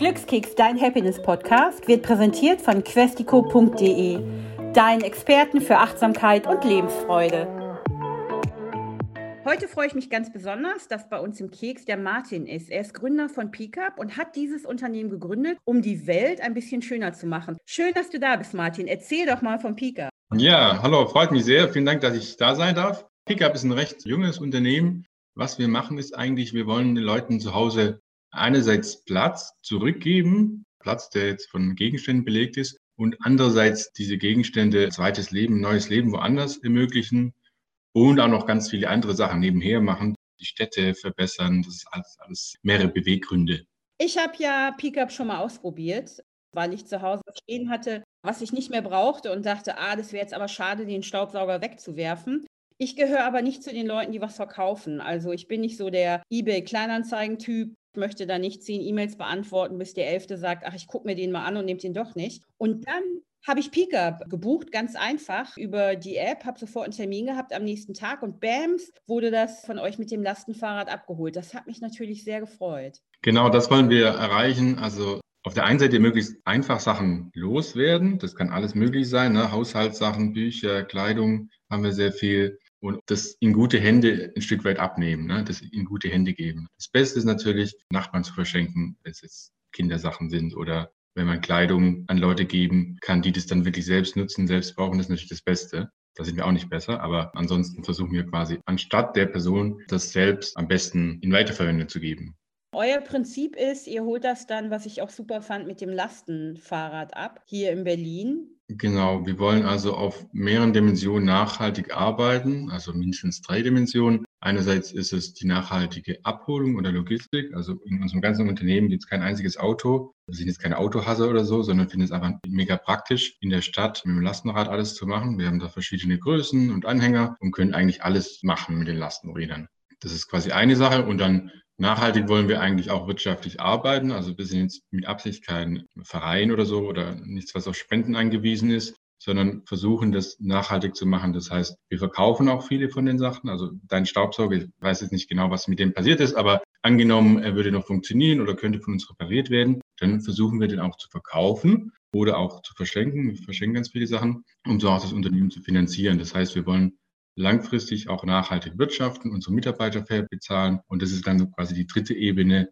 Glückskeks, dein Happiness-Podcast, wird präsentiert von questico.de, deinen Experten für Achtsamkeit und Lebensfreude. Heute freue ich mich ganz besonders, dass bei uns im Keks der Martin ist. Er ist Gründer von Pickup und hat dieses Unternehmen gegründet, um die Welt ein bisschen schöner zu machen. Schön, dass du da bist, Martin. Erzähl doch mal von Pickup. Ja, hallo, freut mich sehr. Vielen Dank, dass ich da sein darf. Pickup ist ein recht junges Unternehmen. Was wir machen, ist eigentlich, wir wollen den Leuten zu Hause einerseits Platz zurückgeben, Platz, der jetzt von Gegenständen belegt ist, und andererseits diese Gegenstände zweites Leben, neues Leben woanders ermöglichen und auch noch ganz viele andere Sachen nebenher machen, die Städte verbessern. Das ist alles, alles mehrere Beweggründe. Ich habe ja Pickup schon mal ausprobiert, weil ich zu Hause stehen hatte, was ich nicht mehr brauchte und dachte, ah, das wäre jetzt aber schade, den Staubsauger wegzuwerfen. Ich gehöre aber nicht zu den Leuten, die was verkaufen. Also ich bin nicht so der eBay-Kleinanzeigen-Typ, ich möchte da nicht zehn E-Mails beantworten, bis der Elfte sagt, ach, ich gucke mir den mal an und nehme den doch nicht. Und dann habe ich Pickup gebucht, ganz einfach über die App, habe sofort einen Termin gehabt am nächsten Tag und bams, wurde das von euch mit dem Lastenfahrrad abgeholt. Das hat mich natürlich sehr gefreut. Genau, das wollen wir erreichen. Also auf der einen Seite möglichst einfach Sachen loswerden. Das kann alles möglich sein, ne? Haushaltssachen, Bücher, Kleidung haben wir sehr viel und das in gute Hände ein Stück weit abnehmen, ne? das in gute Hände geben. Das Beste ist natürlich, Nachbarn zu verschenken, wenn es jetzt Kindersachen sind oder wenn man Kleidung an Leute geben kann, die das dann wirklich selbst nutzen, selbst brauchen, das ist natürlich das Beste. Da sind wir auch nicht besser, aber ansonsten versuchen wir quasi anstatt der Person das selbst am besten in Weiterverwendung zu geben. Euer Prinzip ist, ihr holt das dann, was ich auch super fand, mit dem Lastenfahrrad ab, hier in Berlin. Genau, wir wollen also auf mehreren Dimensionen nachhaltig arbeiten, also mindestens drei Dimensionen. Einerseits ist es die nachhaltige Abholung oder Logistik. Also in unserem ganzen Unternehmen gibt es kein einziges Auto. Wir sind jetzt keine Autohasser oder so, sondern finden es einfach mega praktisch, in der Stadt mit dem Lastenrad alles zu machen. Wir haben da verschiedene Größen und Anhänger und können eigentlich alles machen mit den Lastenrädern. Das ist quasi eine Sache. Und dann Nachhaltig wollen wir eigentlich auch wirtschaftlich arbeiten. Also wir sind jetzt mit Absicht kein Verein oder so oder nichts, was auf Spenden angewiesen ist, sondern versuchen, das nachhaltig zu machen. Das heißt, wir verkaufen auch viele von den Sachen. Also dein Staubsauger, ich weiß jetzt nicht genau, was mit dem passiert ist, aber angenommen, er würde noch funktionieren oder könnte von uns repariert werden, dann versuchen wir den auch zu verkaufen oder auch zu verschenken. Wir verschenken ganz viele Sachen, um so auch das Unternehmen zu finanzieren. Das heißt, wir wollen langfristig auch nachhaltig wirtschaften, unsere Mitarbeiter fair bezahlen. Und das ist dann quasi die dritte Ebene,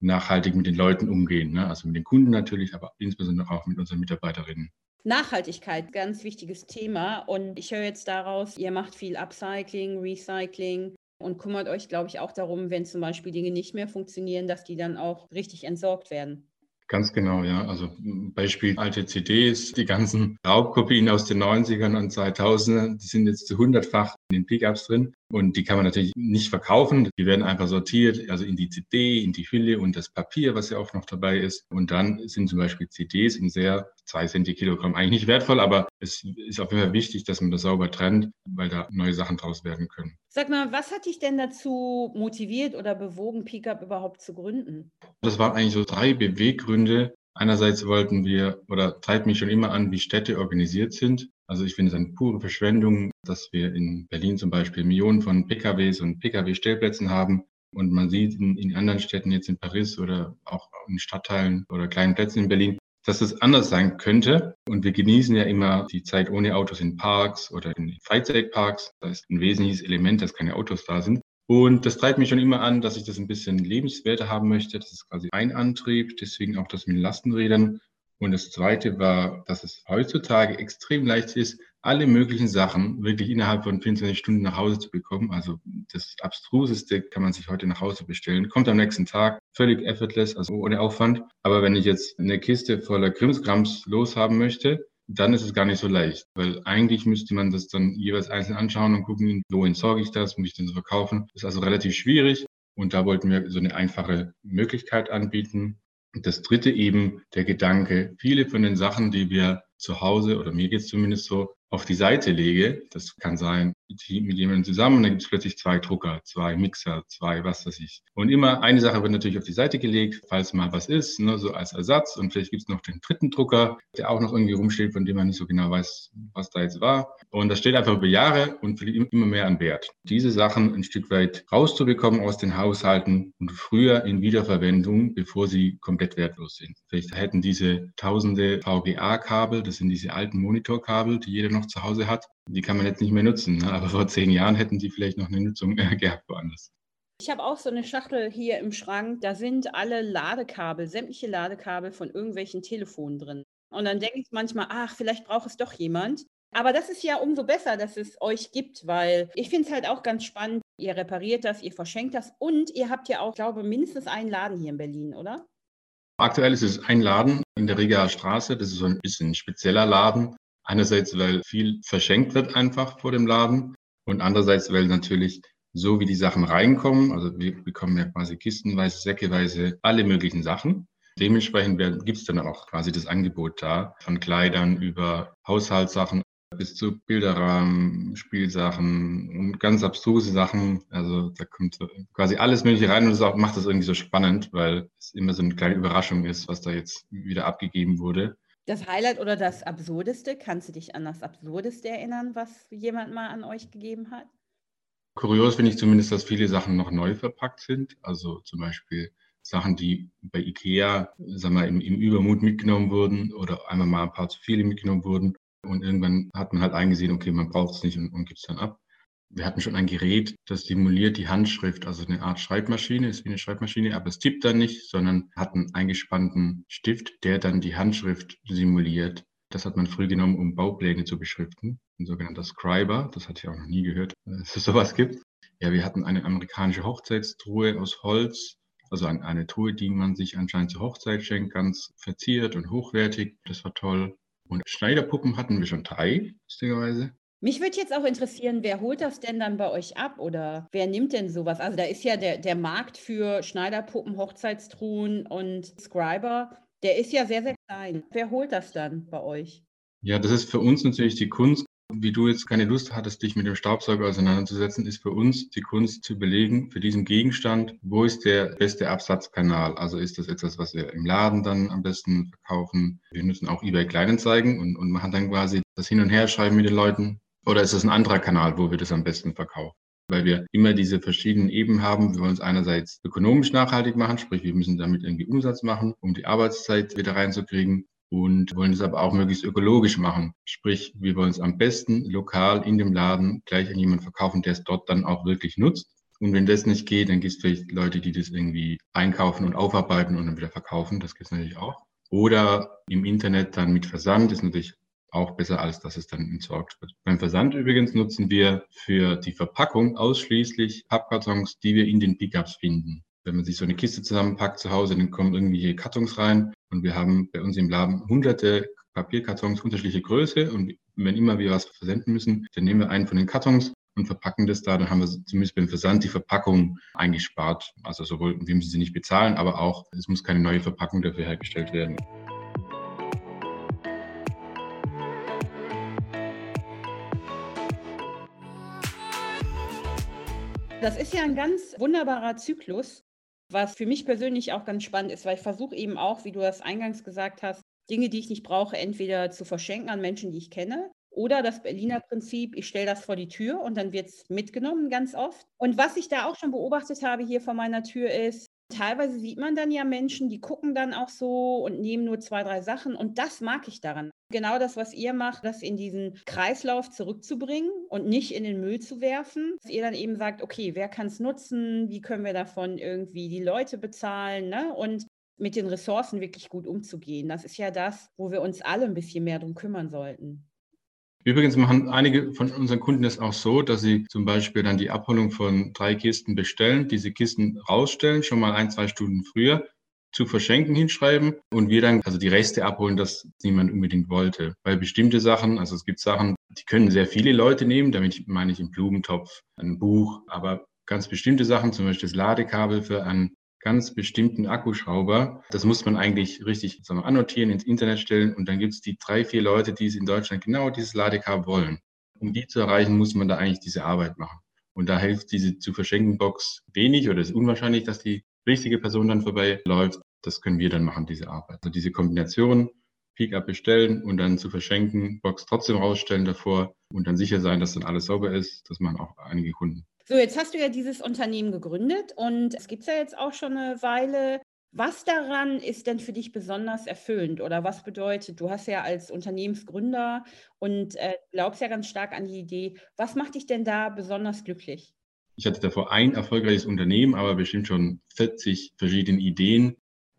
nachhaltig mit den Leuten umgehen. Ne? Also mit den Kunden natürlich, aber insbesondere auch mit unseren Mitarbeiterinnen. Nachhaltigkeit, ganz wichtiges Thema. Und ich höre jetzt daraus, ihr macht viel Upcycling, Recycling und kümmert euch, glaube ich, auch darum, wenn zum Beispiel Dinge nicht mehr funktionieren, dass die dann auch richtig entsorgt werden. Ganz genau, ja. Also Beispiel alte CDs, die ganzen Raubkopien aus den 90ern und 2000ern, die sind jetzt zu hundertfach in den Pickups drin. Und die kann man natürlich nicht verkaufen. Die werden einfach sortiert, also in die CD, in die Hülle und das Papier, was ja auch noch dabei ist. Und dann sind zum Beispiel CDs in sehr zwei Cent Kilogramm eigentlich nicht wertvoll, aber es ist auf jeden Fall wichtig, dass man das sauber trennt, weil da neue Sachen draus werden können. Sag mal, was hat dich denn dazu motiviert oder bewogen, Pickup überhaupt zu gründen? Das waren eigentlich so drei Beweggründe. Einerseits wollten wir oder treibt mich schon immer an, wie Städte organisiert sind. Also ich finde es eine pure Verschwendung, dass wir in Berlin zum Beispiel Millionen von PKWs und PKW-Stellplätzen haben. Und man sieht in, in anderen Städten, jetzt in Paris oder auch in Stadtteilen oder kleinen Plätzen in Berlin, dass es anders sein könnte. Und wir genießen ja immer die Zeit ohne Autos in Parks oder in Freizeitparks. Da ist ein wesentliches Element, dass keine Autos da sind. Und das treibt mich schon immer an, dass ich das ein bisschen lebenswerter haben möchte. Das ist quasi ein Antrieb, deswegen auch das mit Lastenrädern. Und das Zweite war, dass es heutzutage extrem leicht ist, alle möglichen Sachen wirklich innerhalb von 24 Stunden nach Hause zu bekommen. Also das Abstruseste kann man sich heute nach Hause bestellen. Kommt am nächsten Tag, völlig effortless, also ohne Aufwand. Aber wenn ich jetzt eine Kiste voller Krimskrams loshaben möchte, dann ist es gar nicht so leicht, weil eigentlich müsste man das dann jeweils einzeln anschauen und gucken, wo entsorge ich das, muss ich das verkaufen. Das ist also relativ schwierig. Und da wollten wir so eine einfache Möglichkeit anbieten, das dritte eben der Gedanke, viele von den Sachen, die wir zu Hause oder mir geht es zumindest so, auf die Seite lege. Das kann sein mit jemandem zusammen dann gibt es plötzlich zwei Drucker, zwei Mixer, zwei was weiß ich. Und immer eine Sache wird natürlich auf die Seite gelegt, falls mal was ist, ne, so als Ersatz. Und vielleicht gibt es noch den dritten Drucker, der auch noch irgendwie rumsteht, von dem man nicht so genau weiß, was da jetzt war. Und das steht einfach über Jahre und verliert immer mehr an Wert. Diese Sachen ein Stück weit rauszubekommen aus den Haushalten und früher in Wiederverwendung, bevor sie komplett wertlos sind. Vielleicht hätten diese tausende VGA-Kabel, das sind diese alten Monitorkabel, die jeder noch zu Hause hat, die kann man jetzt nicht mehr nutzen. Ne? Aber vor zehn Jahren hätten die vielleicht noch eine Nutzung äh, gehabt woanders. Ich habe auch so eine Schachtel hier im Schrank, da sind alle Ladekabel, sämtliche Ladekabel von irgendwelchen Telefonen drin. Und dann denke ich manchmal, ach, vielleicht braucht es doch jemand. Aber das ist ja umso besser, dass es euch gibt, weil ich finde es halt auch ganz spannend. Ihr repariert das, ihr verschenkt das und ihr habt ja auch, glaube ich, mindestens einen Laden hier in Berlin, oder? Aktuell ist es ein Laden in der Regaer Straße. Das ist so ein bisschen ein spezieller Laden. Einerseits, weil viel verschenkt wird einfach vor dem Laden und andererseits, weil natürlich so wie die Sachen reinkommen, also wir bekommen ja quasi kistenweise, säckeweise alle möglichen Sachen. Dementsprechend gibt es dann auch quasi das Angebot da, von Kleidern über Haushaltssachen bis zu Bilderrahmen, Spielsachen und ganz abstruse Sachen. Also da kommt quasi alles Mögliche rein und das auch, macht das irgendwie so spannend, weil es immer so eine kleine Überraschung ist, was da jetzt wieder abgegeben wurde. Das Highlight oder das Absurdeste, kannst du dich an das Absurdeste erinnern, was jemand mal an euch gegeben hat? Kurios finde ich zumindest, dass viele Sachen noch neu verpackt sind. Also zum Beispiel Sachen, die bei IKEA sagen wir, im, im Übermut mitgenommen wurden oder einmal mal ein paar zu viele mitgenommen wurden. Und irgendwann hat man halt eingesehen, okay, man braucht es nicht und, und gibt es dann ab. Wir hatten schon ein Gerät, das simuliert die Handschrift, also eine Art Schreibmaschine, ist wie eine Schreibmaschine, aber es tippt dann nicht, sondern hat einen eingespannten Stift, der dann die Handschrift simuliert. Das hat man früh genommen, um Baupläne zu beschriften. Ein sogenannter Scriber. Das hatte ich auch noch nie gehört, dass es sowas gibt. Ja, wir hatten eine amerikanische Hochzeitstruhe aus Holz. Also eine Truhe, die man sich anscheinend zur Hochzeit schenkt, ganz verziert und hochwertig. Das war toll. Und Schneiderpuppen hatten wir schon drei, lustigerweise. Mich würde jetzt auch interessieren, wer holt das denn dann bei euch ab oder wer nimmt denn sowas? Also da ist ja der, der Markt für Schneiderpuppen, Hochzeitstruhen und Scriber der ist ja sehr, sehr klein. Wer holt das dann bei euch? Ja, das ist für uns natürlich die Kunst. Wie du jetzt keine Lust hattest, dich mit dem Staubsauger auseinanderzusetzen, ist für uns die Kunst zu überlegen, für diesen Gegenstand, wo ist der beste Absatzkanal? Also ist das etwas, was wir im Laden dann am besten verkaufen? Wir nutzen auch eBay Kleinanzeigen und, und machen dann quasi das Hin und Her schreiben mit den Leuten. Oder ist das ein anderer Kanal, wo wir das am besten verkaufen? weil wir immer diese verschiedenen Ebenen haben. Wir wollen es einerseits ökonomisch nachhaltig machen, sprich wir müssen damit irgendwie Umsatz machen, um die Arbeitszeit wieder reinzukriegen und wollen es aber auch möglichst ökologisch machen. Sprich, wir wollen es am besten lokal in dem Laden gleich an jemanden verkaufen, der es dort dann auch wirklich nutzt. Und wenn das nicht geht, dann gibt es vielleicht Leute, die das irgendwie einkaufen und aufarbeiten und dann wieder verkaufen. Das gibt es natürlich auch. Oder im Internet dann mit Versand ist natürlich auch besser, als dass es dann entsorgt wird. Beim Versand übrigens nutzen wir für die Verpackung ausschließlich Pappkartons, die wir in den Pickups finden. Wenn man sich so eine Kiste zusammenpackt zu Hause, dann kommen irgendwie hier Kartons rein und wir haben bei uns im Laden hunderte Papierkartons unterschiedliche Größe und wenn immer wir was versenden müssen, dann nehmen wir einen von den Kartons und verpacken das da. Dann haben wir zumindest beim Versand die Verpackung eingespart. Also sowohl, wir müssen sie nicht bezahlen, aber auch, es muss keine neue Verpackung dafür hergestellt werden. Das ist ja ein ganz wunderbarer Zyklus, was für mich persönlich auch ganz spannend ist, weil ich versuche eben auch, wie du das eingangs gesagt hast, Dinge, die ich nicht brauche, entweder zu verschenken an Menschen, die ich kenne, oder das Berliner Prinzip, ich stelle das vor die Tür und dann wird es mitgenommen ganz oft. Und was ich da auch schon beobachtet habe hier vor meiner Tür ist, teilweise sieht man dann ja Menschen, die gucken dann auch so und nehmen nur zwei, drei Sachen. Und das mag ich daran. Genau das, was ihr macht, das in diesen Kreislauf zurückzubringen und nicht in den Müll zu werfen. Dass ihr dann eben sagt, okay, wer kann es nutzen? Wie können wir davon irgendwie die Leute bezahlen? Ne? Und mit den Ressourcen wirklich gut umzugehen. Das ist ja das, wo wir uns alle ein bisschen mehr drum kümmern sollten. Übrigens machen einige von unseren Kunden das auch so, dass sie zum Beispiel dann die Abholung von drei Kisten bestellen, diese Kisten rausstellen, schon mal ein, zwei Stunden früher zu verschenken hinschreiben und wir dann also die Reste abholen, das niemand unbedingt wollte. Weil bestimmte Sachen, also es gibt Sachen, die können sehr viele Leute nehmen, damit meine ich einen Blumentopf, ein Buch, aber ganz bestimmte Sachen, zum Beispiel das Ladekabel für ein ganz bestimmten Akkuschrauber. Das muss man eigentlich richtig wir, annotieren, ins Internet stellen und dann gibt es die drei, vier Leute, die es in Deutschland genau dieses Ladekabel wollen. Um die zu erreichen, muss man da eigentlich diese Arbeit machen. Und da hilft diese zu verschenken Box wenig oder ist unwahrscheinlich, dass die richtige Person dann vorbeiläuft. Das können wir dann machen, diese Arbeit. Also diese Kombination, Peak-up bestellen und dann zu verschenken, Box trotzdem rausstellen davor und dann sicher sein, dass dann alles sauber ist. Das machen auch einige Kunden. So, jetzt hast du ja dieses Unternehmen gegründet und es gibt es ja jetzt auch schon eine Weile. Was daran ist denn für dich besonders erfüllend oder was bedeutet, du hast ja als Unternehmensgründer und äh, glaubst ja ganz stark an die Idee, was macht dich denn da besonders glücklich? Ich hatte davor ein erfolgreiches Unternehmen, aber bestimmt schon 40 verschiedene Ideen,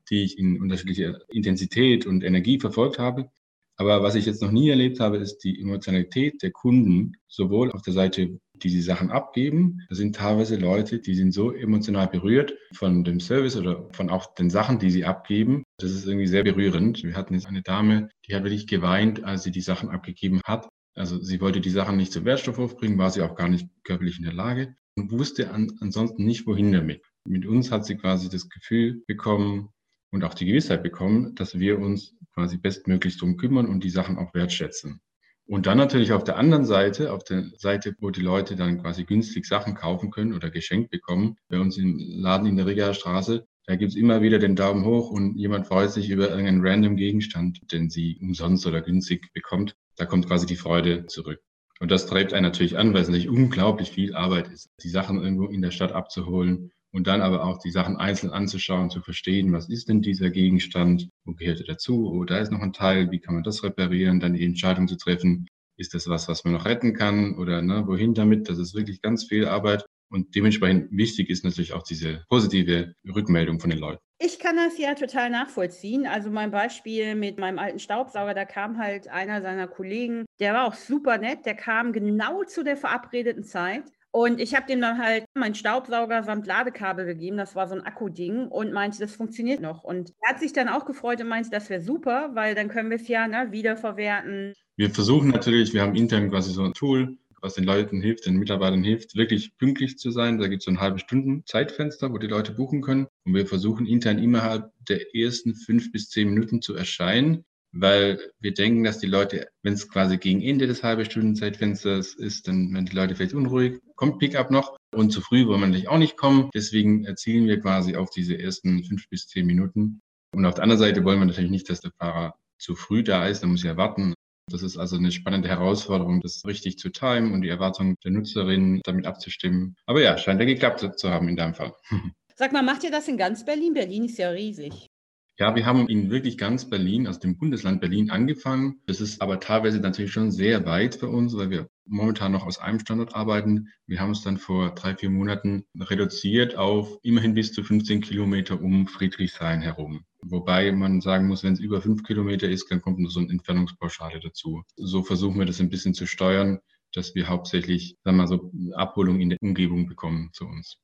die ich in unterschiedlicher Intensität und Energie verfolgt habe. Aber was ich jetzt noch nie erlebt habe, ist die Emotionalität der Kunden, sowohl auf der Seite die die Sachen abgeben. Das sind teilweise Leute, die sind so emotional berührt von dem Service oder von auch den Sachen, die sie abgeben. Das ist irgendwie sehr berührend. Wir hatten jetzt eine Dame, die hat wirklich geweint, als sie die Sachen abgegeben hat. Also sie wollte die Sachen nicht zum Wertstoffhof bringen, war sie auch gar nicht körperlich in der Lage und wusste an, ansonsten nicht, wohin damit. Mit uns hat sie quasi das Gefühl bekommen und auch die Gewissheit bekommen, dass wir uns quasi bestmöglichst darum kümmern und die Sachen auch wertschätzen. Und dann natürlich auf der anderen Seite, auf der Seite, wo die Leute dann quasi günstig Sachen kaufen können oder geschenkt bekommen, bei uns im Laden in der Rigaer Straße, da gibt's immer wieder den Daumen hoch und jemand freut sich über irgendeinen random Gegenstand, den sie umsonst oder günstig bekommt. Da kommt quasi die Freude zurück. Und das treibt einen natürlich an, weil es natürlich unglaublich viel Arbeit ist, die Sachen irgendwo in der Stadt abzuholen und dann aber auch die Sachen einzeln anzuschauen, zu verstehen, was ist denn dieser Gegenstand, wo gehört er dazu, oh, da ist noch ein Teil, wie kann man das reparieren, dann die Entscheidung zu treffen, ist das was, was man noch retten kann oder ne, wohin damit, das ist wirklich ganz viel Arbeit und dementsprechend wichtig ist natürlich auch diese positive Rückmeldung von den Leuten. Ich kann das ja total nachvollziehen. Also mein Beispiel mit meinem alten Staubsauger, da kam halt einer seiner Kollegen, der war auch super nett, der kam genau zu der verabredeten Zeit und ich habe dem dann halt meinen Staubsauger samt Ladekabel gegeben. Das war so ein Akkuding und meinte, das funktioniert noch. Und er hat sich dann auch gefreut und meinte, das wäre super, weil dann können wir es ja ne, wiederverwerten. Wir versuchen natürlich, wir haben intern quasi so ein Tool, was den Leuten hilft, den Mitarbeitern hilft, wirklich pünktlich zu sein. Da gibt es so ein halbe Stunden Zeitfenster, wo die Leute buchen können. Und wir versuchen intern innerhalb der ersten fünf bis zehn Minuten zu erscheinen weil wir denken, dass die Leute, wenn es quasi gegen Ende des halben Stunden Zeitfensters ist, dann werden die Leute vielleicht unruhig, kommt Pickup noch und zu früh wollen wir natürlich auch nicht kommen. Deswegen erzielen wir quasi auf diese ersten fünf bis zehn Minuten. Und auf der anderen Seite wollen wir natürlich nicht, dass der Fahrer zu früh da ist, dann muss er warten. Das ist also eine spannende Herausforderung, das richtig zu timen und die Erwartungen der Nutzerin damit abzustimmen. Aber ja, scheint ja geklappt zu haben in deinem Fall. Sag mal, macht ihr das in ganz Berlin? Berlin ist ja riesig. Ja, wir haben in wirklich ganz Berlin, aus dem Bundesland Berlin angefangen. Das ist aber teilweise natürlich schon sehr weit für uns, weil wir momentan noch aus einem Standort arbeiten. Wir haben es dann vor drei, vier Monaten reduziert auf immerhin bis zu 15 Kilometer um Friedrichshain herum. Wobei man sagen muss, wenn es über fünf Kilometer ist, dann kommt noch so eine Entfernungspauschale dazu. So versuchen wir das ein bisschen zu steuern, dass wir hauptsächlich, sagen wir mal so, Abholung in der Umgebung bekommen zu uns.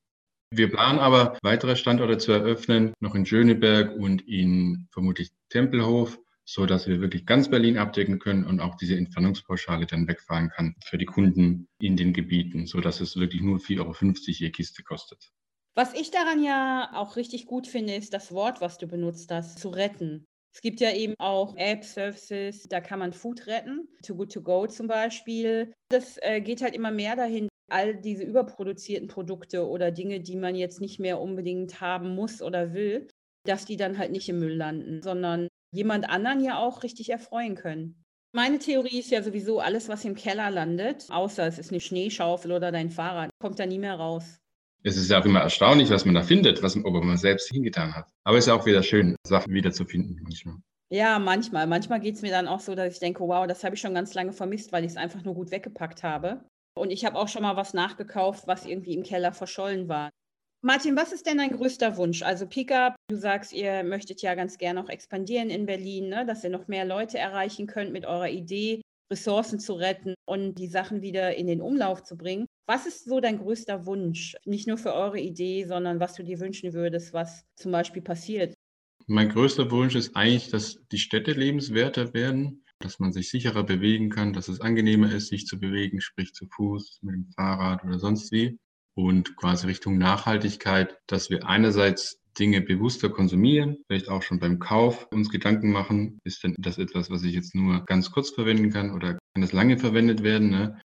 Wir planen aber weitere Standorte zu eröffnen, noch in Schöneberg und in vermutlich Tempelhof, so dass wir wirklich ganz Berlin abdecken können und auch diese Entfernungspauschale dann wegfahren kann für die Kunden in den Gebieten, so dass es wirklich nur 4,50 Euro je Kiste kostet. Was ich daran ja auch richtig gut finde, ist das Wort, was du benutzt hast, zu retten. Es gibt ja eben auch Apps, Services, da kann man Food retten, Too Good To Go zum Beispiel. Das äh, geht halt immer mehr dahin, all diese überproduzierten Produkte oder Dinge, die man jetzt nicht mehr unbedingt haben muss oder will, dass die dann halt nicht im Müll landen, sondern jemand anderen ja auch richtig erfreuen können. Meine Theorie ist ja sowieso, alles, was im Keller landet, außer es ist eine Schneeschaufel oder dein Fahrrad, kommt da nie mehr raus. Es ist ja auch immer erstaunlich, was man da findet, was ob man selbst hingetan hat. Aber es ist auch wieder schön, Sachen wiederzufinden manchmal. Ja, manchmal. Manchmal geht es mir dann auch so, dass ich denke, wow, das habe ich schon ganz lange vermisst, weil ich es einfach nur gut weggepackt habe. Und ich habe auch schon mal was nachgekauft, was irgendwie im Keller verschollen war. Martin, was ist denn dein größter Wunsch? Also Pickup, du sagst, ihr möchtet ja ganz gerne auch expandieren in Berlin, ne? dass ihr noch mehr Leute erreichen könnt mit eurer Idee, Ressourcen zu retten und die Sachen wieder in den Umlauf zu bringen. Was ist so dein größter Wunsch? Nicht nur für eure Idee, sondern was du dir wünschen würdest, was zum Beispiel passiert? Mein größter Wunsch ist eigentlich, dass die Städte lebenswerter werden dass man sich sicherer bewegen kann, dass es angenehmer ist, sich zu bewegen, sprich zu Fuß, mit dem Fahrrad oder sonst wie. Und quasi Richtung Nachhaltigkeit, dass wir einerseits Dinge bewusster konsumieren, vielleicht auch schon beim Kauf uns Gedanken machen, ist denn das etwas, was ich jetzt nur ganz kurz verwenden kann oder kann das lange verwendet werden? Ne?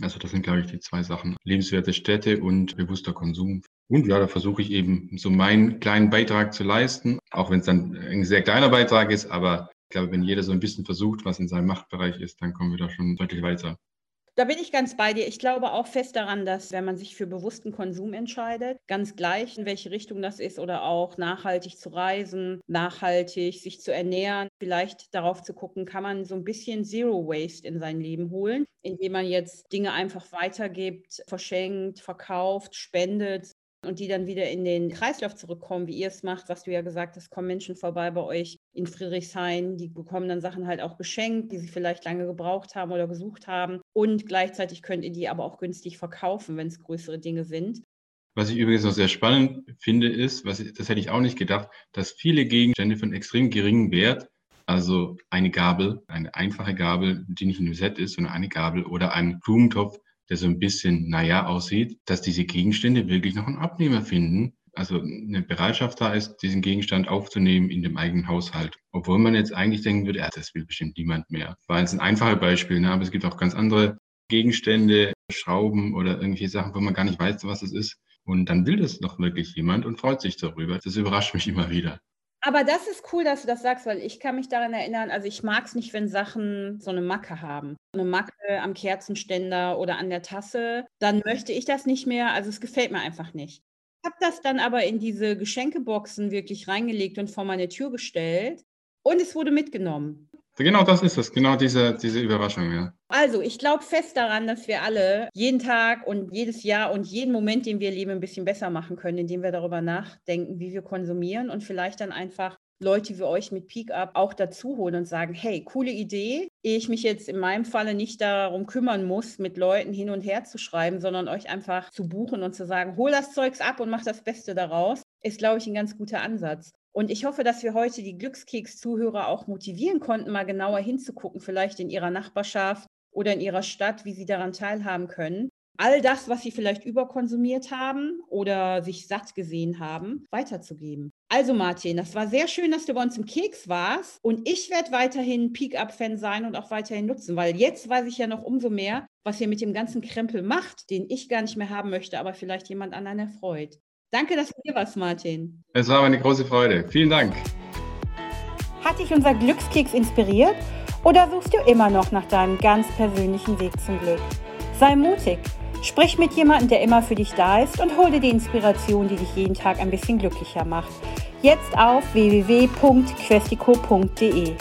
Also das sind, glaube ich, die zwei Sachen. Lebenswerte Städte und bewusster Konsum. Und ja, da versuche ich eben so meinen kleinen Beitrag zu leisten, auch wenn es dann ein sehr kleiner Beitrag ist. Aber ich glaube, wenn jeder so ein bisschen versucht, was in seinem Machtbereich ist, dann kommen wir da schon deutlich weiter. Da bin ich ganz bei dir. Ich glaube auch fest daran, dass wenn man sich für bewussten Konsum entscheidet, ganz gleich in welche Richtung das ist oder auch nachhaltig zu reisen, nachhaltig sich zu ernähren, vielleicht darauf zu gucken, kann man so ein bisschen Zero Waste in sein Leben holen, indem man jetzt Dinge einfach weitergibt, verschenkt, verkauft, spendet, und die dann wieder in den Kreislauf zurückkommen, wie ihr es macht, was du ja gesagt hast, kommen Menschen vorbei bei euch in Friedrichshain, die bekommen dann Sachen halt auch geschenkt, die sie vielleicht lange gebraucht haben oder gesucht haben. Und gleichzeitig könnt ihr die aber auch günstig verkaufen, wenn es größere Dinge sind. Was ich übrigens noch sehr spannend finde, ist, was ich, das hätte ich auch nicht gedacht, dass viele Gegenstände von extrem geringem Wert, also eine Gabel, eine einfache Gabel, die nicht in einem Set ist, sondern eine Gabel oder ein Blumentopf, der so ein bisschen naja aussieht, dass diese Gegenstände wirklich noch einen Abnehmer finden. Also eine Bereitschaft da ist, diesen Gegenstand aufzunehmen in dem eigenen Haushalt. Obwohl man jetzt eigentlich denken würde, ja, das will bestimmt niemand mehr. War jetzt ein einfaches Beispiel, ne? aber es gibt auch ganz andere Gegenstände, Schrauben oder irgendwelche Sachen, wo man gar nicht weiß, was es ist. Und dann will das noch wirklich jemand und freut sich darüber. Das überrascht mich immer wieder. Aber das ist cool, dass du das sagst, weil ich kann mich daran erinnern, also ich mag es nicht, wenn Sachen so eine Macke haben. Eine Macke am Kerzenständer oder an der Tasse, dann möchte ich das nicht mehr. Also es gefällt mir einfach nicht. Ich habe das dann aber in diese Geschenkeboxen wirklich reingelegt und vor meine Tür gestellt und es wurde mitgenommen. Genau das ist es, genau diese, diese Überraschung, ja. Also, ich glaube fest daran, dass wir alle jeden Tag und jedes Jahr und jeden Moment, den wir leben, ein bisschen besser machen können, indem wir darüber nachdenken, wie wir konsumieren und vielleicht dann einfach Leute wie euch mit Peak Up auch dazu holen und sagen, hey, coole Idee, ehe ich mich jetzt in meinem Falle nicht darum kümmern muss, mit Leuten hin und her zu schreiben, sondern euch einfach zu buchen und zu sagen, hol das Zeugs ab und mach das Beste daraus, ist, glaube ich, ein ganz guter Ansatz. Und ich hoffe, dass wir heute die Glückskeks-Zuhörer auch motivieren konnten, mal genauer hinzugucken, vielleicht in ihrer Nachbarschaft oder in ihrer Stadt, wie sie daran teilhaben können. All das, was sie vielleicht überkonsumiert haben oder sich satt gesehen haben, weiterzugeben. Also Martin, das war sehr schön, dass du bei uns im Keks warst. Und ich werde weiterhin Peak-Up-Fan sein und auch weiterhin nutzen, weil jetzt weiß ich ja noch umso mehr, was ihr mit dem ganzen Krempel macht, den ich gar nicht mehr haben möchte, aber vielleicht jemand anderen erfreut. Danke, dass du hier warst, Martin. Es war eine große Freude. Vielen Dank. Hat dich unser Glückskeks inspiriert oder suchst du immer noch nach deinem ganz persönlichen Weg zum Glück? Sei mutig. Sprich mit jemandem, der immer für dich da ist und hol dir die Inspiration, die dich jeden Tag ein bisschen glücklicher macht. Jetzt auf www.questico.de.